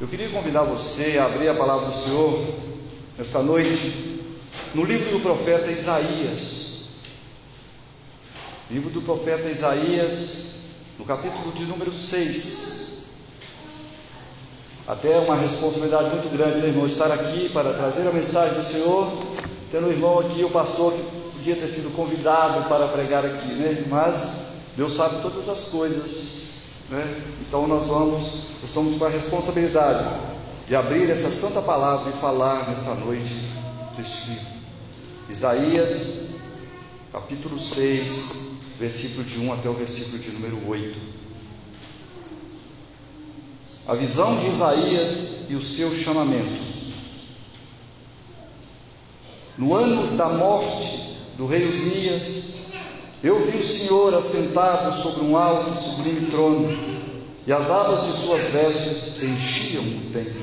Eu queria convidar você a abrir a palavra do Senhor nesta noite no livro do profeta Isaías. Livro do profeta Isaías, no capítulo de número 6. Até uma responsabilidade muito grande, né, irmão, estar aqui para trazer a mensagem do Senhor, tendo o irmão aqui, o pastor, que podia ter sido convidado para pregar aqui, né? Mas Deus sabe todas as coisas, né? Então nós vamos, estamos com a responsabilidade de abrir essa santa palavra e falar nesta noite deste livro. Isaías, capítulo 6, versículo de 1 até o versículo de número 8. A visão de Isaías e o seu chamamento. No ano da morte do rei Uzias, eu vi o Senhor assentado sobre um alto e sublime trono, e as abas de suas vestes enchiam o templo.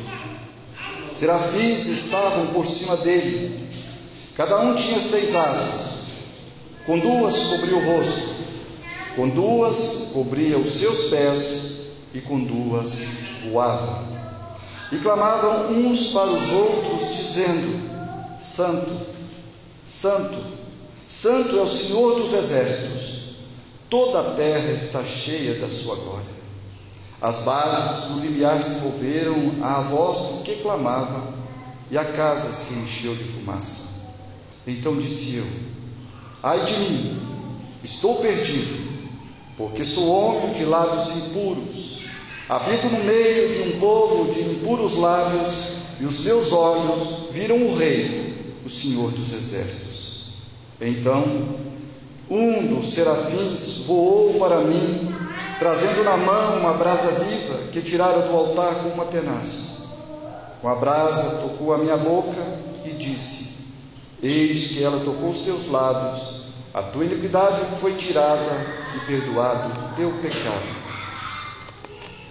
Serafins estavam por cima dele, cada um tinha seis asas, com duas cobria o rosto, com duas cobria os seus pés, e com duas voava. E clamavam uns para os outros, dizendo: Santo, Santo, Santo é o Senhor dos exércitos, toda a terra está cheia da sua glória. As bases do limiar se moveram à voz do que clamava, e a casa se encheu de fumaça. Então disse eu: Ai de mim, estou perdido, porque sou homem de lábios impuros, habito no meio de um povo de impuros lábios, e os meus olhos viram o Rei, o Senhor dos exércitos. Então, um dos serafins voou para mim, trazendo na mão uma brasa viva que tirara do altar com uma tenaz. Com a brasa tocou a minha boca e disse: Eis que ela tocou os teus lábios, a tua iniquidade foi tirada e perdoado o teu pecado.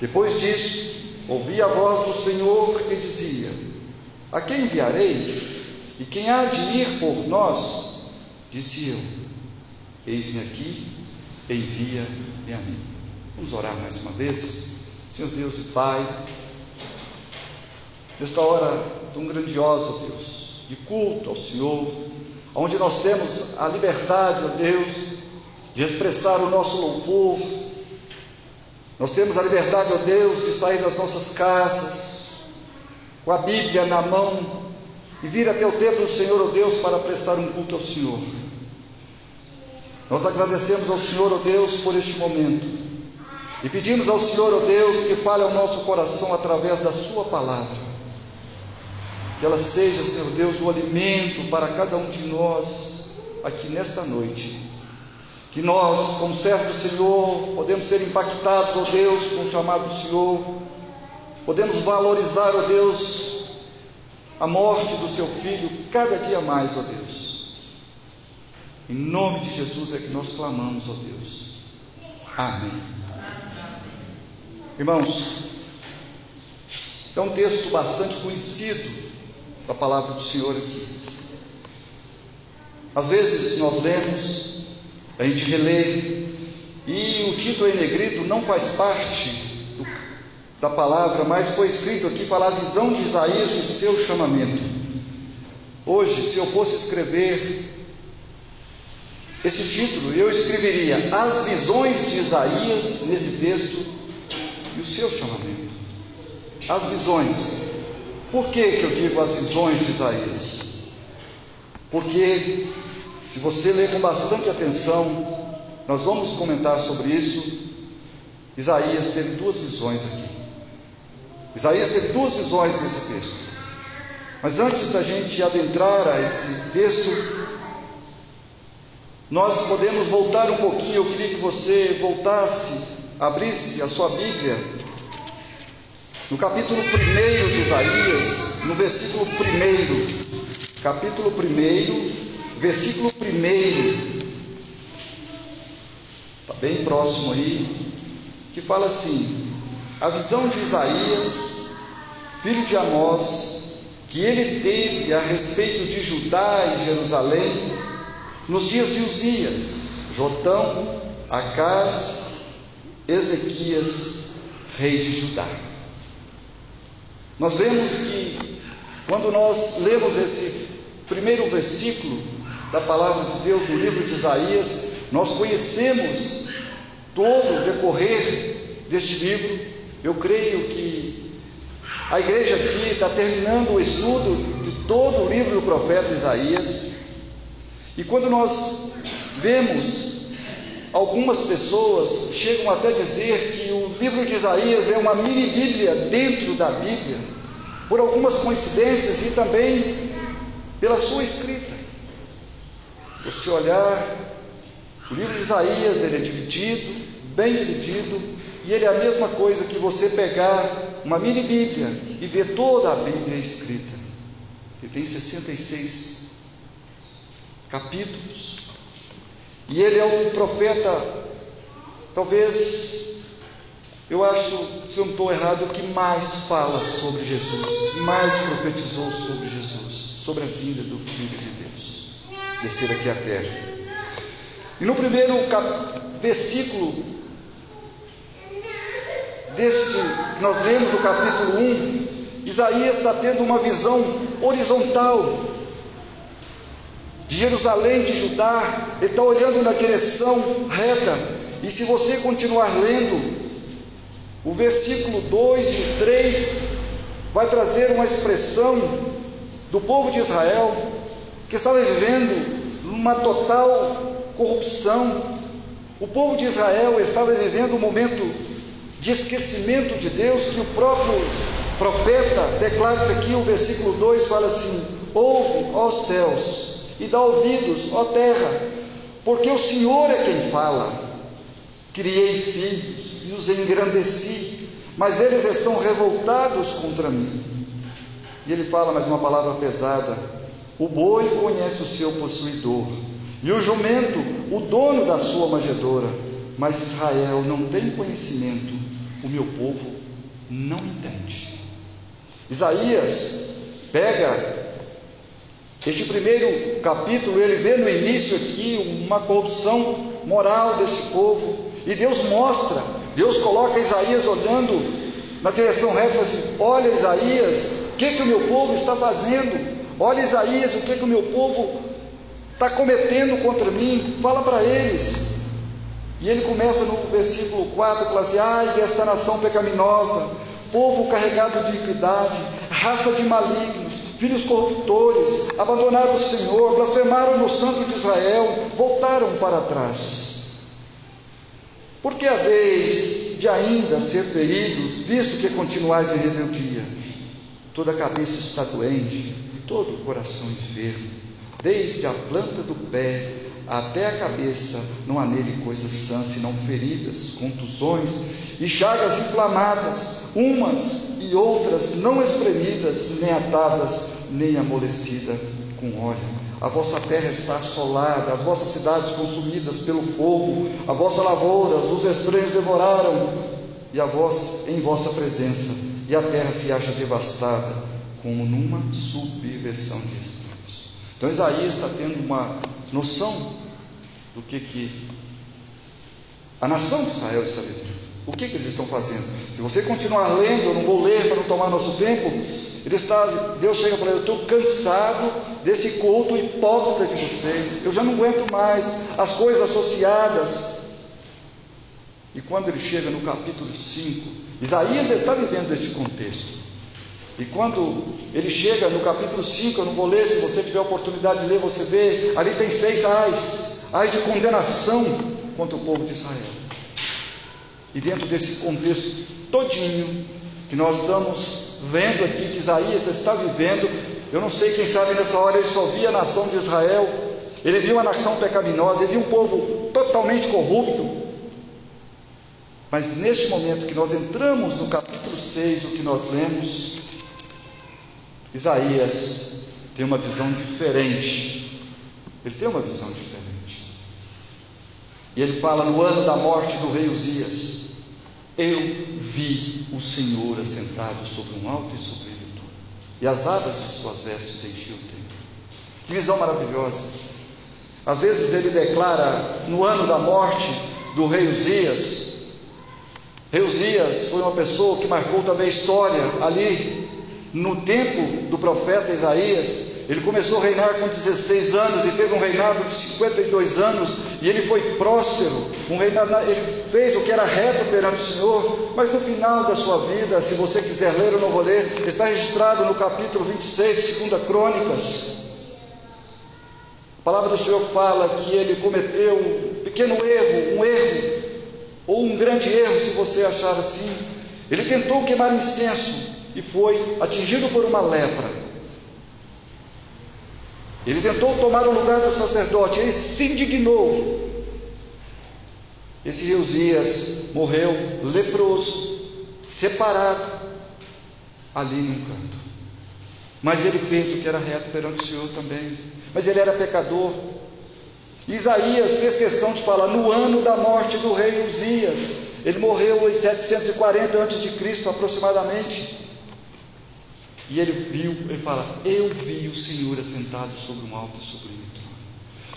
Depois disso, ouvi a voz do Senhor que dizia: A quem enviarei? E quem há de ir por nós? Disse eu: Eis-me aqui, envia-me a mim. Vamos orar mais uma vez. Senhor Deus e Pai, nesta hora tão grandiosa, Deus, de culto ao Senhor, onde nós temos a liberdade, ó Deus, de expressar o nosso louvor, nós temos a liberdade, ó Deus, de sair das nossas casas, com a Bíblia na mão, e vir até o templo do Senhor, ó Deus, para prestar um culto ao Senhor. Nós agradecemos ao Senhor, ó Deus, por este momento. E pedimos ao Senhor, ó Deus, que fale ao nosso coração através da Sua palavra. Que ela seja, Senhor Deus, o alimento para cada um de nós aqui nesta noite. Que nós, como servos do Senhor, podemos ser impactados, ó Deus, com o chamado do Senhor. Podemos valorizar, ó Deus, a morte do seu filho cada dia mais, ó Deus. Em nome de Jesus é que nós clamamos, ó Deus. Amém. Irmãos, é um texto bastante conhecido da palavra do Senhor aqui. Às vezes nós lemos, a gente relê, e o título em negrito não faz parte do, da palavra, mas foi escrito aqui falar a visão de Isaías e o seu chamamento. Hoje, se eu fosse escrever esse título eu escreveria As visões de Isaías nesse texto e o seu chamamento. As visões. Por que, que eu digo as visões de Isaías? Porque, se você ler com bastante atenção, nós vamos comentar sobre isso. Isaías teve duas visões aqui. Isaías teve duas visões nesse texto. Mas antes da gente adentrar a esse texto, nós podemos voltar um pouquinho, eu queria que você voltasse, abrisse a sua Bíblia, no capítulo 1 de Isaías, no versículo 1, capítulo 1, versículo 1, está bem próximo aí, que fala assim: a visão de Isaías, filho de Amós, que ele teve a respeito de Judá e Jerusalém, nos dias de Uzias, Jotão, Acás, Ezequias, rei de Judá. nós vemos que quando nós lemos esse primeiro versículo da palavra de Deus no livro de Isaías, nós conhecemos todo o decorrer deste livro. Eu creio que a igreja aqui está terminando o estudo de todo o livro do profeta Isaías. E quando nós vemos algumas pessoas chegam até dizer que o livro de Isaías é uma mini Bíblia dentro da Bíblia, por algumas coincidências e também pela sua escrita. Se você olhar, o livro de Isaías ele é dividido, bem dividido, e ele é a mesma coisa que você pegar uma mini Bíblia e ver toda a Bíblia escrita. Ele tem 66 capítulos. E ele é um profeta, talvez, eu acho, se eu não estou errado, que mais fala sobre Jesus, mais profetizou sobre Jesus, sobre a vinda do Filho de Deus, descer aqui à terra. E no primeiro versículo deste que nós lemos no capítulo 1, Isaías está tendo uma visão horizontal de Jerusalém, de Judá, ele está olhando na direção reta. E se você continuar lendo, o versículo 2 e 3 vai trazer uma expressão do povo de Israel que estava vivendo uma total corrupção. O povo de Israel estava vivendo um momento de esquecimento de Deus, que o próprio profeta declara isso aqui, o versículo 2 fala assim: Ouve, ó céus, e dá ouvidos, ó terra, porque o Senhor é quem fala. Criei filhos e os engrandeci, mas eles estão revoltados contra mim. E ele fala mais uma palavra pesada: o boi conhece o seu possuidor, e o jumento, o dono da sua manjedoura, mas Israel não tem conhecimento, o meu povo não entende. Isaías pega este primeiro capítulo, ele vê no início aqui uma corrupção moral deste povo, e Deus mostra, Deus coloca Isaías olhando na direção reta e assim: Olha, Isaías, o que, que o meu povo está fazendo? Olha, Isaías, o que, que o meu povo está cometendo contra mim? Fala para eles. E ele começa no versículo 4, fala assim: Ai desta nação pecaminosa, povo carregado de iniquidade, raça de malignos filhos corruptores, abandonaram o Senhor, blasfemaram no Santo de Israel, voltaram para trás. Porque a vez de ainda ser feridos, visto que continuais em rebeldia, toda a cabeça está doente e todo o coração enfermo, desde a planta do pé até a cabeça, não há nele coisas sãs, senão feridas, contusões e chagas inflamadas, umas e outras não espremidas, nem atadas, nem amolecidas com óleo. A vossa terra está assolada, as vossas cidades consumidas pelo fogo, a vossa lavoura, os estranhos devoraram, e a vós em vossa presença, e a terra se acha devastada, como numa subversão de estranhos. Então Isaías está tendo uma noção do que, que a nação de Israel está vivendo. O que, que eles estão fazendo? Se você continuar lendo, eu não vou ler para não tomar nosso tempo. Ele está, Deus chega e fala: Eu estou cansado desse culto hipócrita de vocês. Eu já não aguento mais as coisas associadas. E quando ele chega no capítulo 5, Isaías está vivendo este contexto. E quando ele chega no capítulo 5, eu não vou ler, se você tiver oportunidade de ler, você vê, ali tem seis ais, ais de condenação contra o povo de Israel. E dentro desse contexto todinho que nós estamos vendo aqui, que Isaías está vivendo, eu não sei, quem sabe nessa hora ele só via a nação de Israel, ele viu a nação pecaminosa, ele viu um povo totalmente corrupto. Mas neste momento que nós entramos no capítulo 6, o que nós lemos, Isaías tem uma visão diferente. Ele tem uma visão diferente. E ele fala no ano da morte do rei Uzias. Eu vi o Senhor assentado sobre um alto e trono, e as abas de suas vestes enchiam o templo. Que visão maravilhosa! Às vezes ele declara no ano da morte do rei Uzias. Rei Uzias foi uma pessoa que marcou também a história ali no tempo do profeta Isaías, ele começou a reinar com 16 anos e teve um reinado de 52 anos, e ele foi próspero, um reinado, ele fez o que era reto perante o Senhor, mas no final da sua vida, se você quiser ler, eu não vou ler, está registrado no capítulo 26 de 2 Crônicas. A palavra do Senhor fala que ele cometeu um pequeno erro, um erro, ou um grande erro, se você achar assim. Ele tentou queimar incenso e foi atingido por uma lepra. Ele tentou tomar o lugar do sacerdote, ele se indignou. Esse Eusias morreu leproso, separado, ali num canto. Mas ele fez o que era reto perante o Senhor também. Mas ele era pecador. Isaías fez questão de falar no ano da morte do rei Uzias. Ele morreu em 740 a.C. aproximadamente. E ele viu, ele fala: Eu vi o Senhor assentado sobre um alto e trono.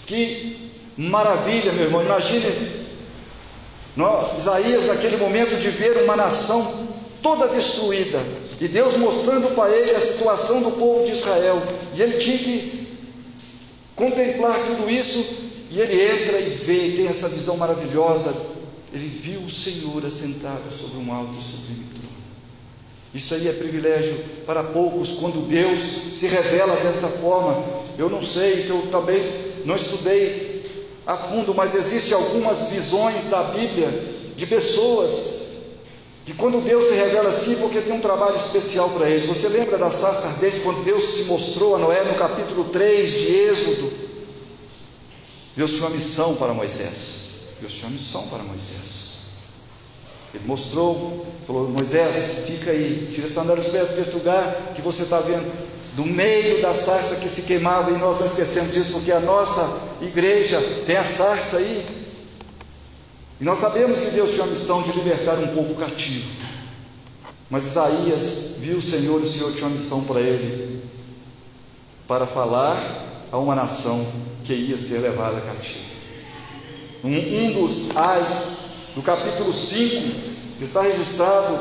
Que maravilha, meu irmão. Imagine Isaías, naquele momento, de ver uma nação toda destruída. E Deus mostrando para ele a situação do povo de Israel. E ele tinha que contemplar tudo isso. E ele entra e vê, e tem essa visão maravilhosa. Ele viu o Senhor assentado sobre um alto e sublime. Isso aí é privilégio para poucos quando Deus se revela desta forma. Eu não sei, que eu também não estudei a fundo, mas existem algumas visões da Bíblia de pessoas que quando Deus se revela assim, porque tem um trabalho especial para ele. Você lembra da sarça ardente quando Deus se mostrou a Noé no capítulo 3 de Êxodo? Deus tinha uma missão para Moisés. Deus tinha uma missão para Moisés. Ele mostrou, falou: Moisés, fica aí, tira essa sandália dos pés desse lugar que você está vendo, do meio da sarça que se queimava, e nós não esquecemos disso, porque a nossa igreja tem a sarça aí. E nós sabemos que Deus tinha a missão de libertar um povo cativo. Mas Isaías viu o Senhor e o Senhor tinha uma missão para ele, para falar a uma nação que ia ser levada cativa. Um, um dos ais no capítulo 5, está registrado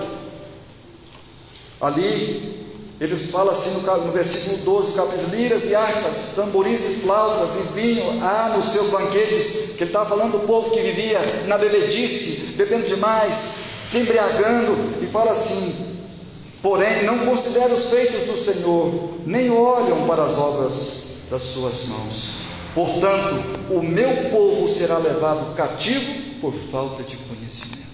ali, ele fala assim no, no versículo 12, capítulo, liras e harpas, tamborins e flautas e vinho há nos seus banquetes, que ele estava falando do povo que vivia na bebedice, bebendo demais, se embriagando, e fala assim, porém não considera os feitos do Senhor, nem olham para as obras das suas mãos. Portanto, o meu povo será levado cativo por falta de conhecimento.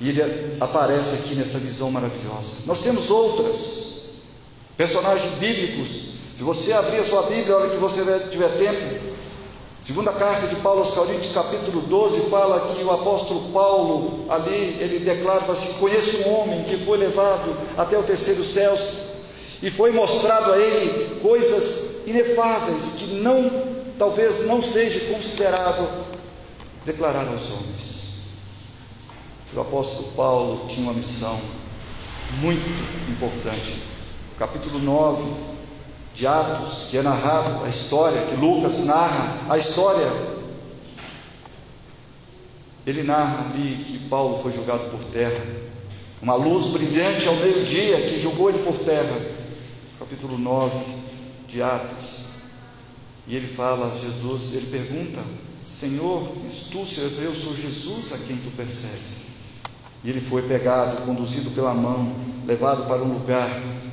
E ele aparece aqui nessa visão maravilhosa. Nós temos outras personagens bíblicos. Se você abrir a sua Bíblia, a hora que você tiver tempo, segunda carta de Paulo aos Coríntios, capítulo 12, fala que o apóstolo Paulo, ali, ele declara assim: Conheço um homem que foi levado até o terceiro céu e foi mostrado a ele coisas inefáveis que não, talvez não seja considerado declarar aos homens. O apóstolo Paulo tinha uma missão muito importante. capítulo 9 de Atos, que é narrado a história, que Lucas narra a história. Ele narra ali que Paulo foi julgado por terra. Uma luz brilhante ao meio-dia que julgou ele por terra. Capítulo 9 de Atos. E ele fala, Jesus, ele pergunta Senhor, tu, eu sou Jesus a quem tu persegues. E ele foi pegado, conduzido pela mão, levado para um lugar,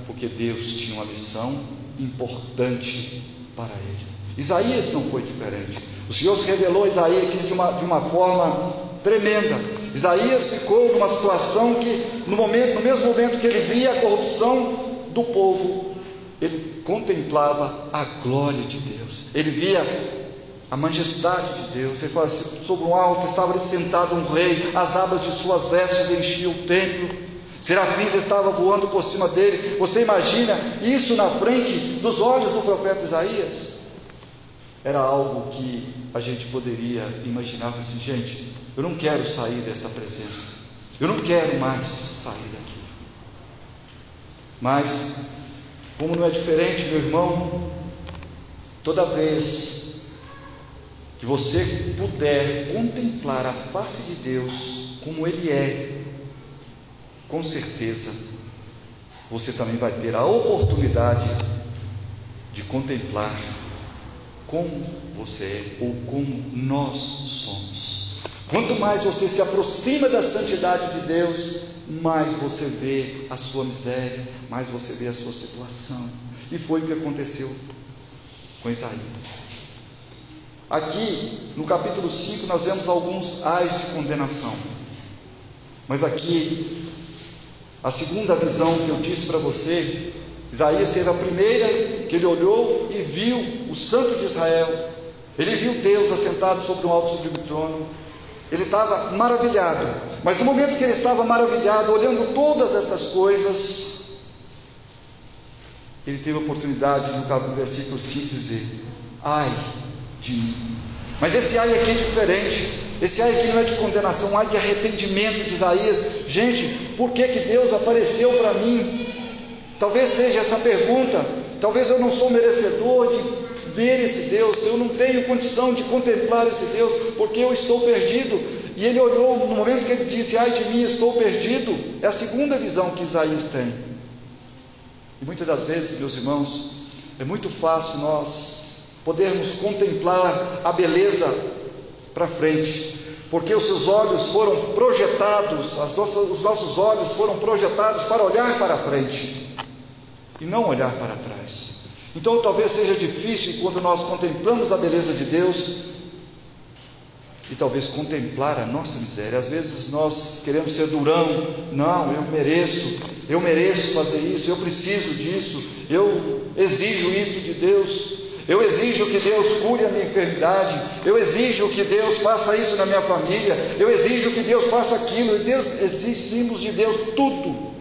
porque Deus tinha uma missão importante para ele. Isaías não foi diferente. O Senhor se revelou a Isaías de uma, de uma forma tremenda. Isaías ficou numa situação que, no, momento, no mesmo momento que ele via a corrupção do povo, ele contemplava a glória de Deus. Ele via a majestade de Deus. Ele fala assim: sobre um alto estava sentado um rei, as abas de suas vestes enchiam o templo. Serafins estava voando por cima dele. Você imagina isso na frente dos olhos do profeta Isaías? Era algo que a gente poderia imaginar assim, gente, eu não quero sair dessa presença. Eu não quero mais sair daqui. Mas, como não é diferente, meu irmão, toda vez que você puder contemplar a face de Deus como Ele é, com certeza você também vai ter a oportunidade de contemplar como você é ou como nós somos. Quanto mais você se aproxima da santidade de Deus, mais você vê a sua miséria, mais você vê a sua situação. E foi o que aconteceu com Isaías. Aqui, no capítulo 5, nós vemos alguns ais de condenação. Mas aqui, a segunda visão que eu disse para você, Isaías teve a primeira, que ele olhou e viu o Santo de Israel. Ele viu Deus assentado sobre um alto sublime trono. Ele estava maravilhado. Mas no momento que ele estava maravilhado, olhando todas estas coisas, ele teve a oportunidade, no versículo 5, dizer: Ai de mim. Mas esse ai aqui é diferente. Esse ai aqui não é de condenação, um ai de arrependimento de Isaías. Gente, por que, que Deus apareceu para mim? Talvez seja essa pergunta. Talvez eu não sou merecedor de ver esse Deus, eu não tenho condição de contemplar esse Deus, porque eu estou perdido. E ele olhou no momento que ele disse: Ai de mim, estou perdido. É a segunda visão que Isaías tem. E muitas das vezes, meus irmãos, é muito fácil nós podermos contemplar a beleza para frente, porque os seus olhos foram projetados, nossas, os nossos olhos foram projetados para olhar para frente e não olhar para trás. Então talvez seja difícil quando nós contemplamos a beleza de Deus e talvez contemplar a nossa miséria. Às vezes nós queremos ser durão, não, eu mereço, eu mereço fazer isso, eu preciso disso, eu exijo isso de Deus. Eu exijo que Deus cure a minha enfermidade. Eu exijo que Deus faça isso na minha família. Eu exijo que Deus faça aquilo. E Deus exigimos de Deus tudo.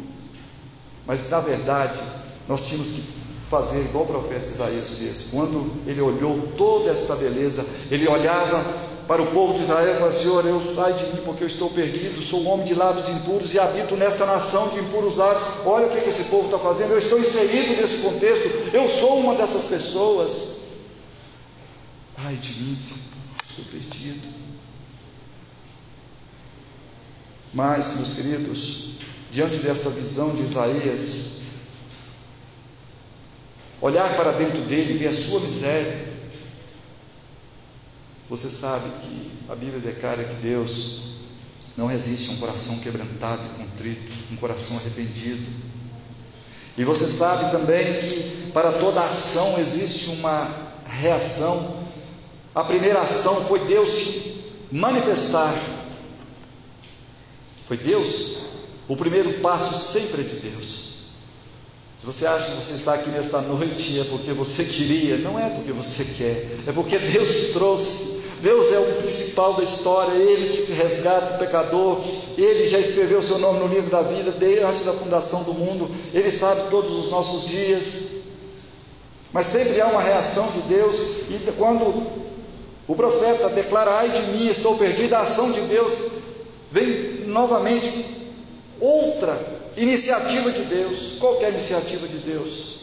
Mas na verdade, nós tínhamos que fazer igual o profeta Isaías fez. Quando ele olhou toda esta beleza, ele olhava para o povo de Israel e falava: Senhor, eu sai de mim porque eu estou perdido, sou um homem de lábios impuros e habito nesta nação de impuros lábios. Olha o que esse povo está fazendo, eu estou inserido nesse contexto, eu sou uma dessas pessoas. Ai de mim, Senhor, estou perdido. Mas, meus queridos, diante desta visão de Isaías, olhar para dentro dele ver a sua miséria, você sabe que a Bíblia declara que Deus não resiste a um coração quebrantado e contrito, um coração arrependido. E você sabe também que para toda ação existe uma reação a primeira ação foi Deus manifestar. Foi Deus. O primeiro passo sempre é de Deus. Se você acha que você está aqui nesta noite é porque você queria, não é porque você quer, é porque Deus trouxe. Deus é o principal da história, Ele que resgata o pecador, Ele já escreveu o seu nome no livro da vida desde antes da fundação do mundo, Ele sabe todos os nossos dias. Mas sempre há uma reação de Deus, e quando o profeta declara: Ai de mim, estou perdido. A ação de Deus vem novamente outra iniciativa de Deus. Qual é iniciativa de Deus?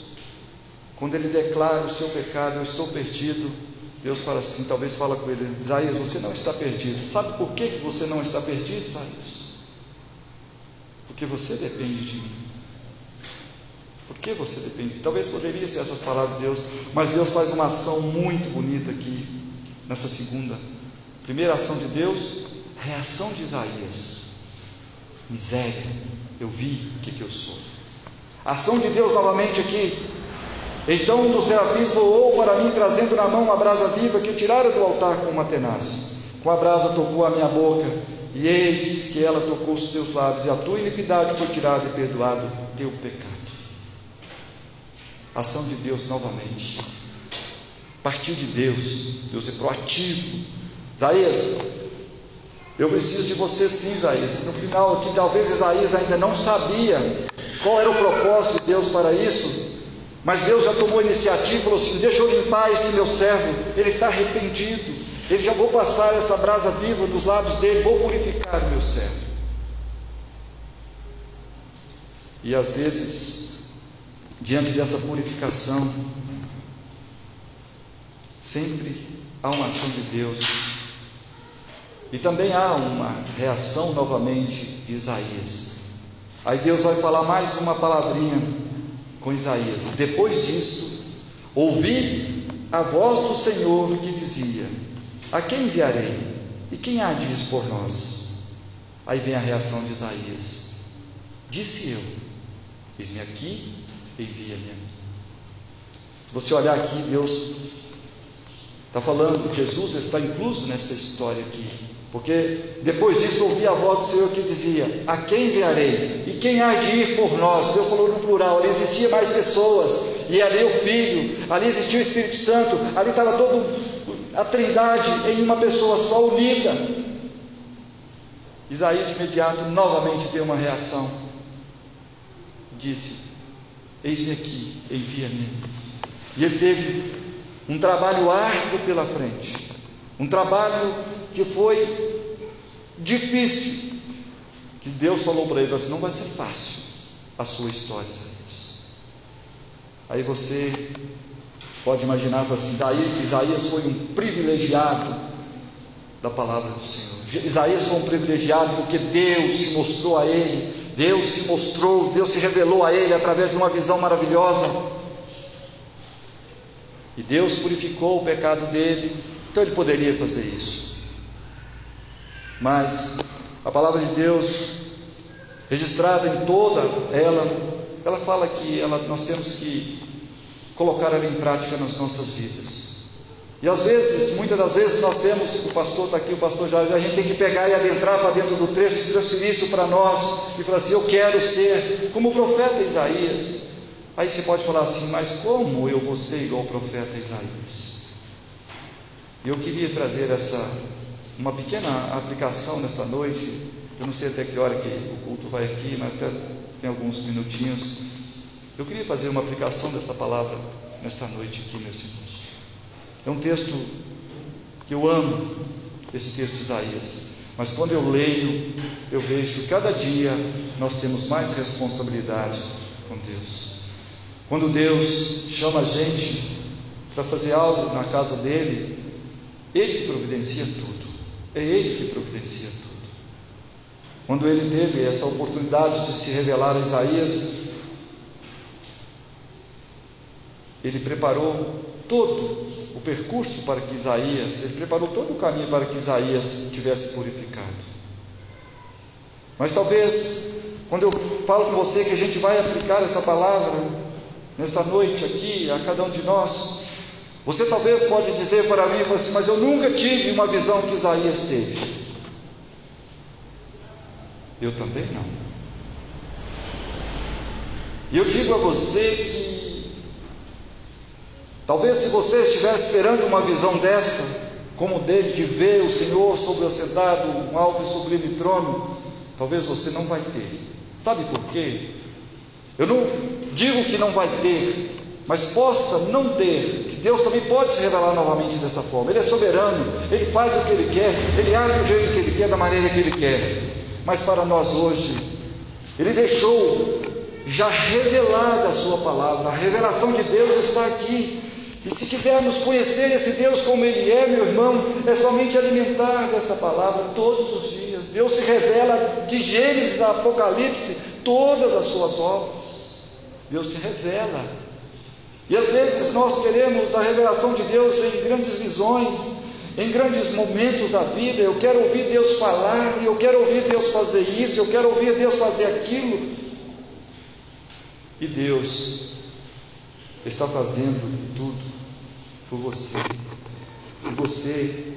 Quando ele declara o seu pecado, eu estou perdido. Deus fala assim, talvez fala com ele, Isaías, você não está perdido. Sabe por que você não está perdido, Isaías? Porque você depende de mim. Por que você depende? Talvez poderia ser essas palavras de Deus, mas Deus faz uma ação muito bonita aqui nessa segunda. Primeira ação de Deus, reação de Isaías. Miséria, eu vi o que, que eu sou. Ação de Deus novamente aqui. Então um dos serafins voou para mim, trazendo na mão uma brasa viva que tiraram do altar com uma tenaz. Com a brasa tocou a minha boca, e eis que ela tocou os teus lábios, e a tua iniquidade foi tirada e perdoado teu pecado. Ação de Deus novamente partiu de Deus. Deus é proativo. Isaías, eu preciso de você sim, Isaías. No final aqui, talvez Isaías ainda não sabia qual era o propósito de Deus para isso. Mas Deus já tomou iniciativa e falou assim: Deixa eu limpar esse meu servo, ele está arrependido. Ele já vou passar essa brasa viva nos lábios dele, vou purificar o meu servo. E às vezes, diante dessa purificação, Sempre há uma ação de Deus. E também há uma reação novamente de Isaías. Aí Deus vai falar mais uma palavrinha com Isaías. Depois disso, ouvi a voz do Senhor que dizia: A quem enviarei? E quem há de por nós? Aí vem a reação de Isaías: Disse eu: Eis-me aqui, envia-me. Se você olhar aqui, Deus está falando, Jesus está incluso nessa história aqui. Porque depois disso ouvi a voz do Senhor que dizia: A quem enviarei? E quem há de ir por nós? Deus falou no plural, ali existia mais pessoas, e ali o Filho, ali existia o Espírito Santo, ali estava toda a trindade em uma pessoa só unida. Isaías de imediato novamente deu uma reação. Disse: Eis-me aqui, envia-me. E ele teve um trabalho árduo pela frente, um trabalho que foi difícil, que Deus falou para ele assim: não vai ser fácil a sua história, Isaías. Aí você pode imaginar assim: daí Isaías foi um privilegiado da palavra do Senhor. Isaías foi um privilegiado porque Deus se mostrou a ele, Deus se mostrou, Deus se revelou a ele através de uma visão maravilhosa. E Deus purificou o pecado dele, então ele poderia fazer isso. Mas a palavra de Deus, registrada em toda ela, ela fala que ela, nós temos que colocar ela em prática nas nossas vidas. E às vezes, muitas das vezes, nós temos, o pastor está aqui, o pastor já, a gente tem que pegar e adentrar para dentro do texto e transferir isso para nós e falar assim: eu quero ser como o profeta Isaías. Aí você pode falar assim, mas como eu vou ser igual o profeta Isaías? Eu queria trazer essa uma pequena aplicação nesta noite. Eu não sei até que hora que o culto vai aqui, mas até tem alguns minutinhos. Eu queria fazer uma aplicação dessa palavra nesta noite aqui, meus irmãos. É um texto que eu amo, esse texto de Isaías. Mas quando eu leio, eu vejo que cada dia nós temos mais responsabilidade com Deus. Quando Deus chama a gente para fazer algo na casa dele, Ele que providencia tudo. É Ele que providencia tudo. Quando ele teve essa oportunidade de se revelar a Isaías, ele preparou todo o percurso para que Isaías, ele preparou todo o caminho para que Isaías tivesse purificado. Mas talvez, quando eu falo com você que a gente vai aplicar essa palavra nesta noite aqui, a cada um de nós, você talvez pode dizer para mim assim, mas eu nunca tive uma visão que Isaías teve. Eu também não. E eu digo a você que talvez se você estivesse esperando uma visão dessa, como dele de ver o Senhor sobre o sentado, um alto e sublime trono, talvez você não vai ter. Sabe por quê? Eu não digo que não vai ter, mas possa não ter, que Deus também pode se revelar novamente desta forma. Ele é soberano, ele faz o que ele quer, ele age do jeito que ele quer, da maneira que ele quer. Mas para nós hoje, ele deixou já revelada a sua palavra, a revelação de Deus está aqui. E se quisermos conhecer esse Deus como Ele é, meu irmão, é somente alimentar dessa palavra todos os dias. Deus se revela de Gênesis a Apocalipse, todas as suas obras. Deus se revela. E às vezes nós queremos a revelação de Deus em grandes visões, em grandes momentos da vida. Eu quero ouvir Deus falar, eu quero ouvir Deus fazer isso, eu quero ouvir Deus fazer aquilo. E Deus está fazendo tudo por você. Se você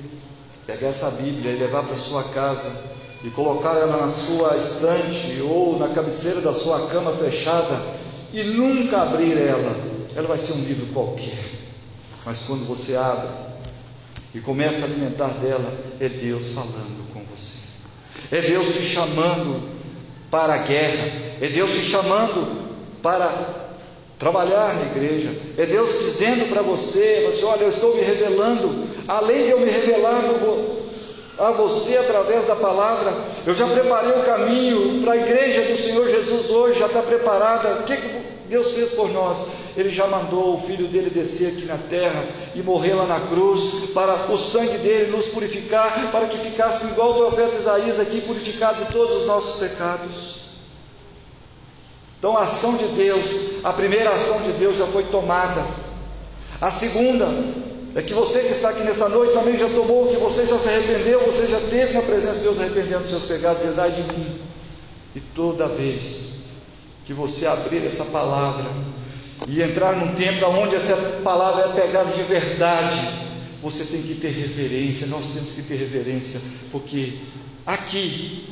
pegar essa Bíblia e levar para sua casa e colocar ela na sua estante ou na cabeceira da sua cama fechada e nunca abrir ela, ela vai ser um livro qualquer, mas quando você abre e começa a alimentar dela, é Deus falando com você, é Deus te chamando para a guerra, é Deus te chamando para trabalhar na igreja, é Deus dizendo para você, você olha, eu estou me revelando, além de eu me revelar a você através da palavra, eu já preparei o caminho para a igreja do Senhor Jesus hoje, já está preparada. O que, que Deus fez por nós? Ele já mandou o filho dele descer aqui na terra e morrer lá na cruz, para o sangue dele nos purificar, para que ficássemos igual o profeta Isaías aqui, purificado de todos os nossos pecados. Então a ação de Deus, a primeira ação de Deus já foi tomada. A segunda é que você que está aqui nesta noite também já tomou, que você já se arrependeu, você já teve na presença de Deus arrependendo dos seus pecados, e de mim. E toda vez que você abrir essa palavra e entrar num tempo onde essa palavra é pegada de verdade, você tem que ter reverência, nós temos que ter reverência, porque aqui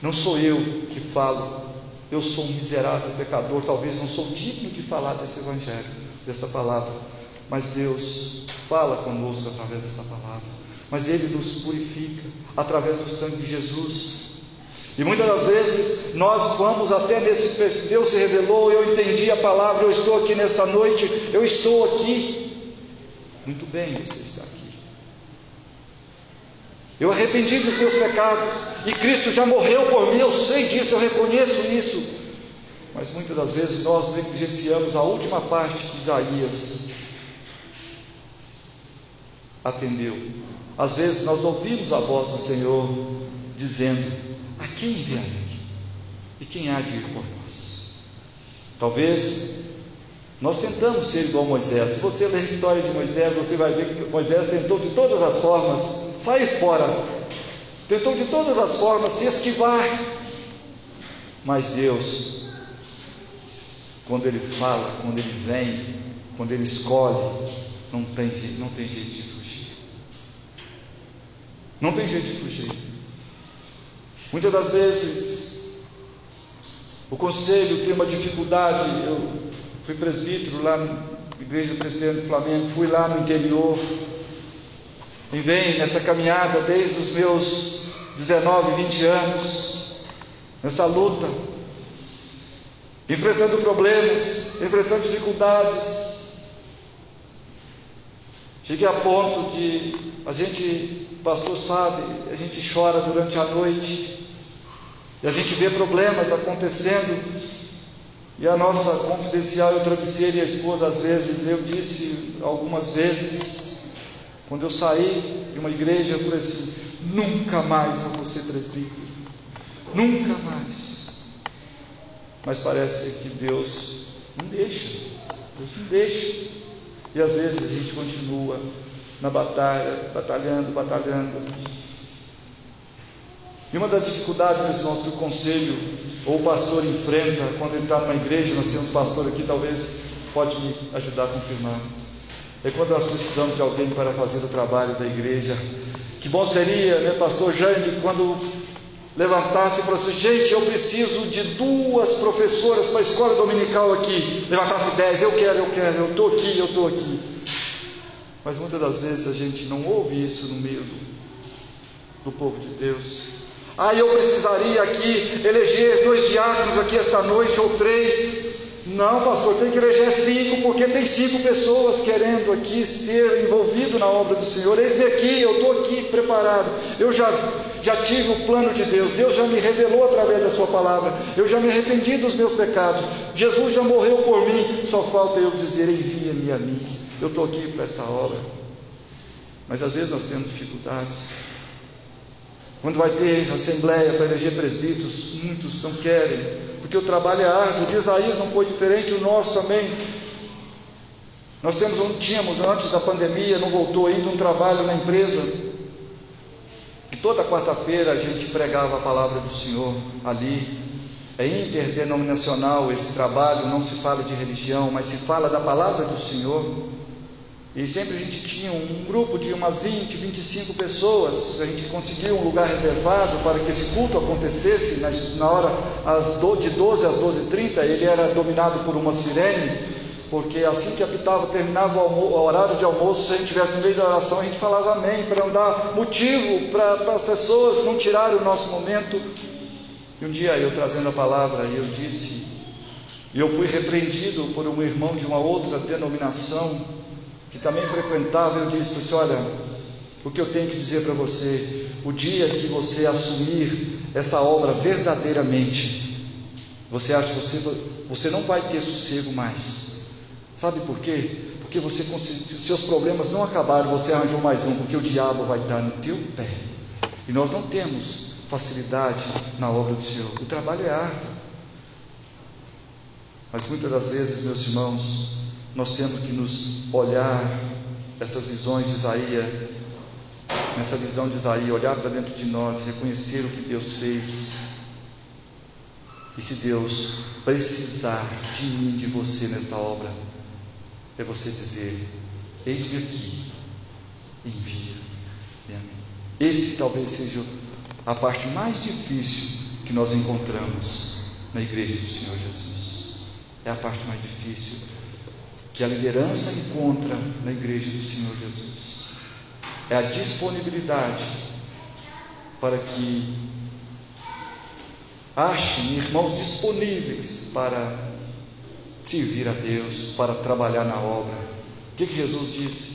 não sou eu que falo, eu sou um miserável pecador, talvez não sou digno de falar desse evangelho, dessa palavra, mas Deus fala conosco através dessa palavra, mas Ele nos purifica através do sangue de Jesus. E muitas das vezes nós vamos até nesse Deus se revelou, eu entendi a palavra, eu estou aqui nesta noite, eu estou aqui. Muito bem, você está aqui. Eu arrependi dos meus pecados e Cristo já morreu por mim, eu sei disso, eu reconheço isso. Mas muitas das vezes nós negligenciamos a última parte que Isaías atendeu. Às vezes nós ouvimos a voz do Senhor dizendo: a quem enviarei? E quem há de ir por nós? Talvez nós tentamos ser igual Moisés. Se você ler a história de Moisés, você vai ver que Moisés tentou de todas as formas sair fora, tentou de todas as formas se esquivar. Mas Deus, quando Ele fala, quando Ele vem, quando Ele escolhe, não tem, não tem jeito de. Não tem jeito de fugir. Muitas das vezes, o conselho tem uma dificuldade. Eu fui presbítero lá na Igreja Presbiteriana do Flamengo, fui lá no interior. E vem nessa caminhada desde os meus 19, 20 anos, nessa luta, enfrentando problemas, enfrentando dificuldades. Cheguei a ponto de a gente, pastor sabe, a gente chora durante a noite e a gente vê problemas acontecendo, e a nossa confidencial, o travesseiro e a esposa, às vezes, eu disse algumas vezes, quando eu saí de uma igreja, eu falei assim: nunca mais eu vou ser presbítero, nunca mais. Mas parece que Deus não deixa, Deus não deixa, e às vezes a gente continua na batalha, batalhando, batalhando. E uma das dificuldades, meus irmãos, que o conselho ou o pastor enfrenta quando ele está numa igreja, nós temos pastor aqui, talvez pode me ajudar a confirmar. É quando nós precisamos de alguém para fazer o trabalho da igreja. Que bom seria, né, pastor Jaime, quando levantasse e falasse, gente, eu preciso de duas professoras para a escola dominical aqui. Levantasse dez, eu quero, eu quero, eu estou aqui, eu estou aqui. Mas muitas das vezes a gente não ouve isso no meio do, do povo de Deus. Ah, eu precisaria aqui eleger dois diáconos aqui esta noite ou três. Não, pastor, tem que eleger cinco, porque tem cinco pessoas querendo aqui ser envolvido na obra do Senhor. Eis-me aqui, eu estou aqui preparado. Eu já, já tive o plano de Deus, Deus já me revelou através da Sua palavra. Eu já me arrependi dos meus pecados. Jesus já morreu por mim. Só falta eu dizer: envia-me a mim. Eu estou aqui para esta obra. Mas às vezes nós temos dificuldades. Quando vai ter assembleia para eleger presbíteros, muitos não querem, porque o trabalho é árduo. De Isaías não foi diferente, o nosso também. Nós temos, tínhamos antes da pandemia, não voltou ainda, um trabalho na empresa. E toda quarta-feira a gente pregava a palavra do Senhor ali. É interdenominacional esse trabalho, não se fala de religião, mas se fala da palavra do Senhor. E sempre a gente tinha um grupo de umas 20, 25 pessoas. A gente conseguiu um lugar reservado para que esse culto acontecesse na hora de 12 às 12h30. Ele era dominado por uma sirene, porque assim que apitava, terminava o horário de almoço, se a gente estivesse no meio da oração, a gente falava amém, para não dar motivo para as pessoas não tirarem o nosso momento. E um dia eu trazendo a palavra, eu disse, e eu fui repreendido por um irmão de uma outra denominação que também frequentava, eu disse: Olha, o que eu tenho que dizer para você, o dia que você assumir essa obra verdadeiramente, você acha que você, você não vai ter sossego mais. Sabe por quê? Porque você se seus problemas não acabaram, você arranjou mais um, porque o diabo vai estar no teu pé. E nós não temos facilidade na obra do Senhor. O trabalho é árduo. Mas muitas das vezes, meus irmãos, nós temos que nos olhar essas visões de Isaías, nessa visão de Isaías, olhar para dentro de nós, reconhecer o que Deus fez. E se Deus precisar de mim, de você nesta obra, é você dizer: Eis-me aqui, envia-me a mim. Esse talvez seja a parte mais difícil que nós encontramos na igreja do Senhor Jesus. É a parte mais difícil que a liderança encontra na igreja do Senhor Jesus. É a disponibilidade para que achem irmãos disponíveis para servir a Deus, para trabalhar na obra. O que, que Jesus disse?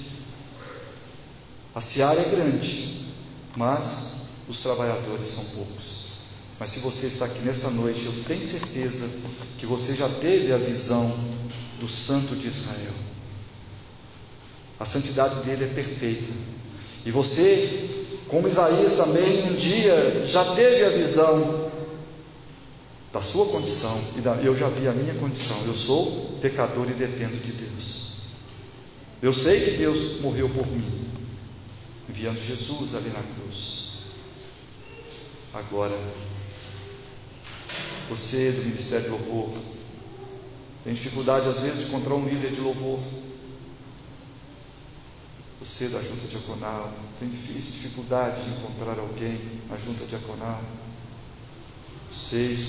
A seara é grande, mas os trabalhadores são poucos. Mas se você está aqui nessa noite, eu tenho certeza que você já teve a visão do Santo de Israel. A santidade dele é perfeita. E você, como Isaías também, um dia já teve a visão da sua condição, e da, eu já vi a minha condição. Eu sou pecador e dependo de Deus. Eu sei que Deus morreu por mim, enviando Jesus ali na cruz. Agora, você do Ministério de Louvor tem dificuldade às vezes de encontrar um líder de louvor. Você da junta diaconal tem difícil dificuldade de encontrar alguém na junta diaconal. Vocês,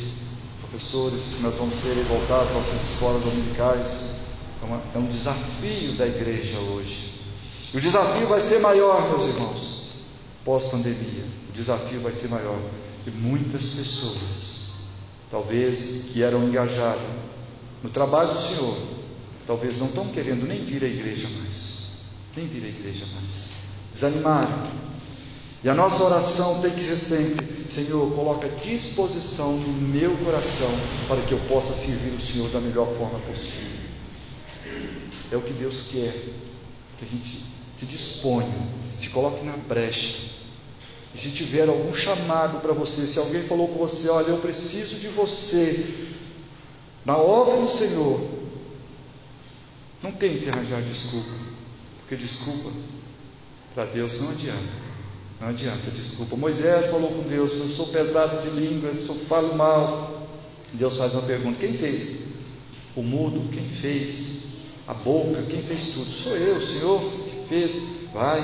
professores, nós vamos ter voltar às nossas escolas dominicais. É, uma, é um desafio da igreja hoje. E o desafio vai ser maior, meus irmãos, pós-pandemia. O desafio vai ser maior. E muitas pessoas, talvez que eram engajadas no trabalho do Senhor, talvez não estão querendo nem vir à igreja mais. Nem vir à igreja mais. Desanimaram. E a nossa oração tem que ser sempre: Senhor, coloca disposição no meu coração para que eu possa servir o Senhor da melhor forma possível. É o que Deus quer, que a gente se disponha, se coloque na brecha e se tiver algum chamado para você, se alguém falou com você, olha, eu preciso de você na obra do Senhor, não tente arranjar desculpa, porque desculpa para Deus não adianta. Não adianta, desculpa. Moisés falou com Deus: Eu sou pesado de língua, eu falo mal. Deus faz uma pergunta: Quem fez o mudo? Quem fez a boca? Quem fez tudo? Sou eu, Senhor, que fez. Vai,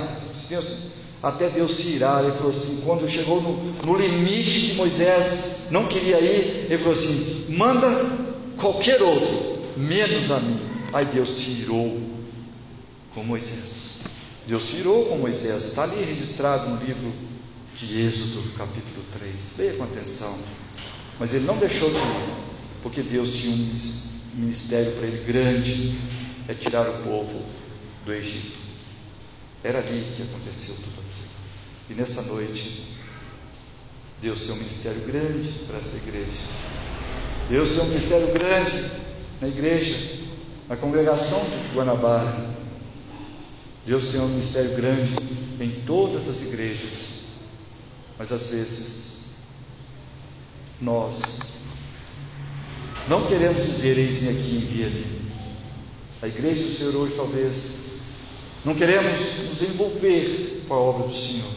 até Deus se irar. Ele falou assim: quando chegou no, no limite que Moisés não queria ir, ele falou assim: manda qualquer outro, menos a mim. Aí Deus se irou com Moisés. Deus se irou com Moisés, está ali registrado no livro de Êxodo, capítulo 3. Leia com atenção. Mas ele não deixou de ir, porque Deus tinha um ministério para ele grande: é tirar o povo do Egito. Era ali que aconteceu tudo e nessa noite, Deus tem um ministério grande para esta igreja. Deus tem um ministério grande na igreja, na congregação de Guanabara. Deus tem um ministério grande em todas as igrejas. Mas às vezes, nós não queremos dizer: Eis-me aqui, envia-me. A igreja do Senhor hoje, talvez, não queremos nos envolver com a obra do Senhor.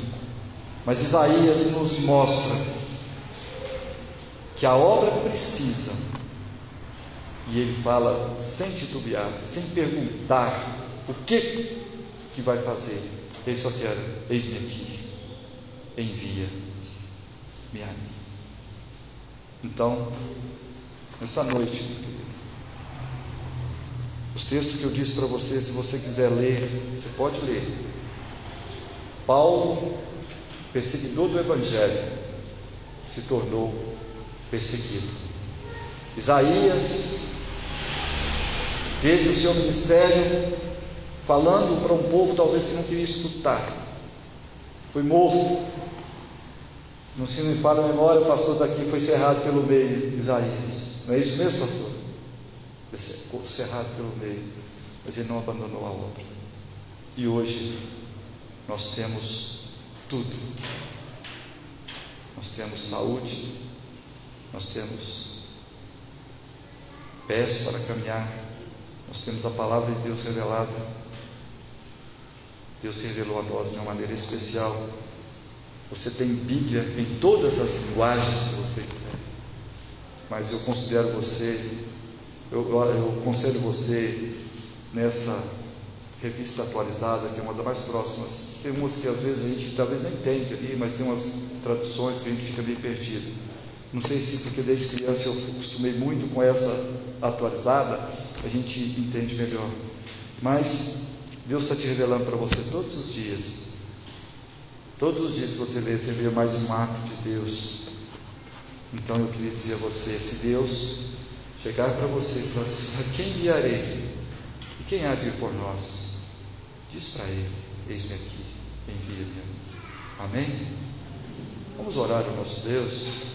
Mas Isaías nos mostra que a obra precisa, e ele fala sem titubear, sem perguntar o que que vai fazer. Ele só quer, eis-me aqui, envia-me a mim. Então, nesta noite, os textos que eu disse para você, se você quiser ler, você pode ler. Paulo perseguidor do Evangelho, se tornou perseguido. Isaías teve o seu ministério falando para um povo talvez que não queria escutar. Foi morto. Não se me fala a memória, o pastor daqui foi cerrado pelo meio, Isaías. Não é isso mesmo, pastor? Cerrado pelo meio. Mas ele não abandonou a obra. E hoje nós temos tudo. Nós temos saúde, nós temos pés para caminhar. Nós temos a palavra de Deus revelada. Deus se revelou a nós de uma maneira especial. Você tem Bíblia em todas as linguagens, se você quiser. Mas eu considero você, eu, eu conselho você nessa revista atualizada, que é uma das mais próximas. Tem umas que às vezes a gente talvez não entende ali, mas tem umas traduções que a gente fica meio perdido. Não sei se porque desde criança eu acostumei muito com essa atualizada, a gente entende melhor. Mas Deus está te revelando para você todos os dias. Todos os dias que você lê, você vê mais um ato de Deus. Então eu queria dizer a você: se Deus chegar para você e falar assim, a quem enviarei? E quem há de ir por nós? Diz para ele: Eis-me aqui, envia-me. Amém? Vamos orar ao nosso Deus.